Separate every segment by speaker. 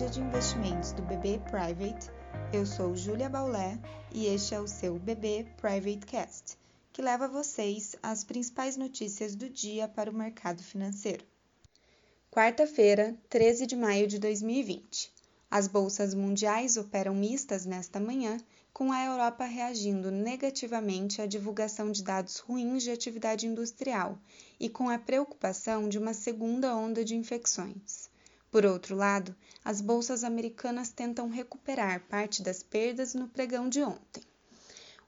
Speaker 1: BB Private. Eu sou Júlia Baulé e este é o seu BB Private Cast, que leva vocês as principais notícias do dia para o mercado financeiro. Quarta-feira, 13 de maio de 2020. As bolsas mundiais operam mistas nesta manhã, com a Europa reagindo negativamente à divulgação de dados ruins de atividade industrial e com a preocupação de uma segunda onda de infecções. Por outro lado, as bolsas americanas tentam recuperar parte das perdas no pregão de ontem.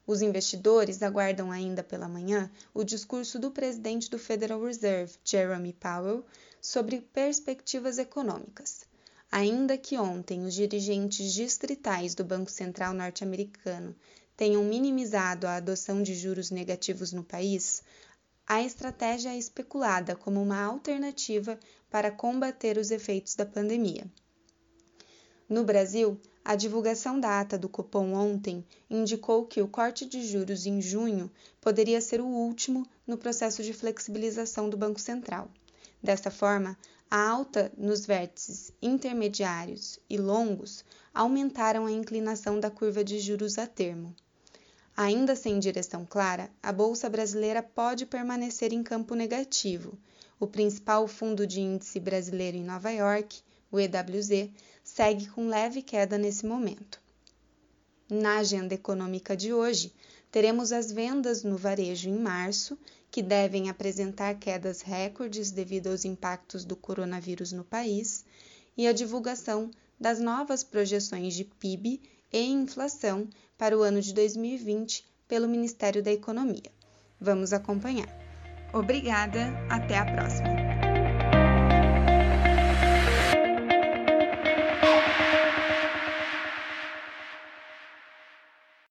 Speaker 1: Os investidores aguardam ainda pela manhã o discurso do presidente do Federal Reserve, Jeremy Powell, sobre perspectivas econômicas. Ainda que ontem os dirigentes distritais do Banco Central norte-americano tenham minimizado a adoção de juros negativos no país, a estratégia é especulada como uma alternativa para combater os efeitos da pandemia. No Brasil, a divulgação da ata do Copom ontem indicou que o corte de juros em junho poderia ser o último no processo de flexibilização do Banco Central. Dessa forma, a alta nos vértices intermediários e longos aumentaram a inclinação da curva de juros a termo. Ainda sem direção clara, a bolsa brasileira pode permanecer em campo negativo. O principal fundo de índice brasileiro em Nova York, o EWZ, segue com leve queda nesse momento. Na agenda econômica de hoje, teremos as vendas no varejo em março que devem apresentar quedas recordes devido aos impactos do coronavírus no país, e a divulgação das novas projeções de PIB e inflação para o ano de 2020 pelo Ministério da Economia. Vamos acompanhar. Obrigada, até a próxima!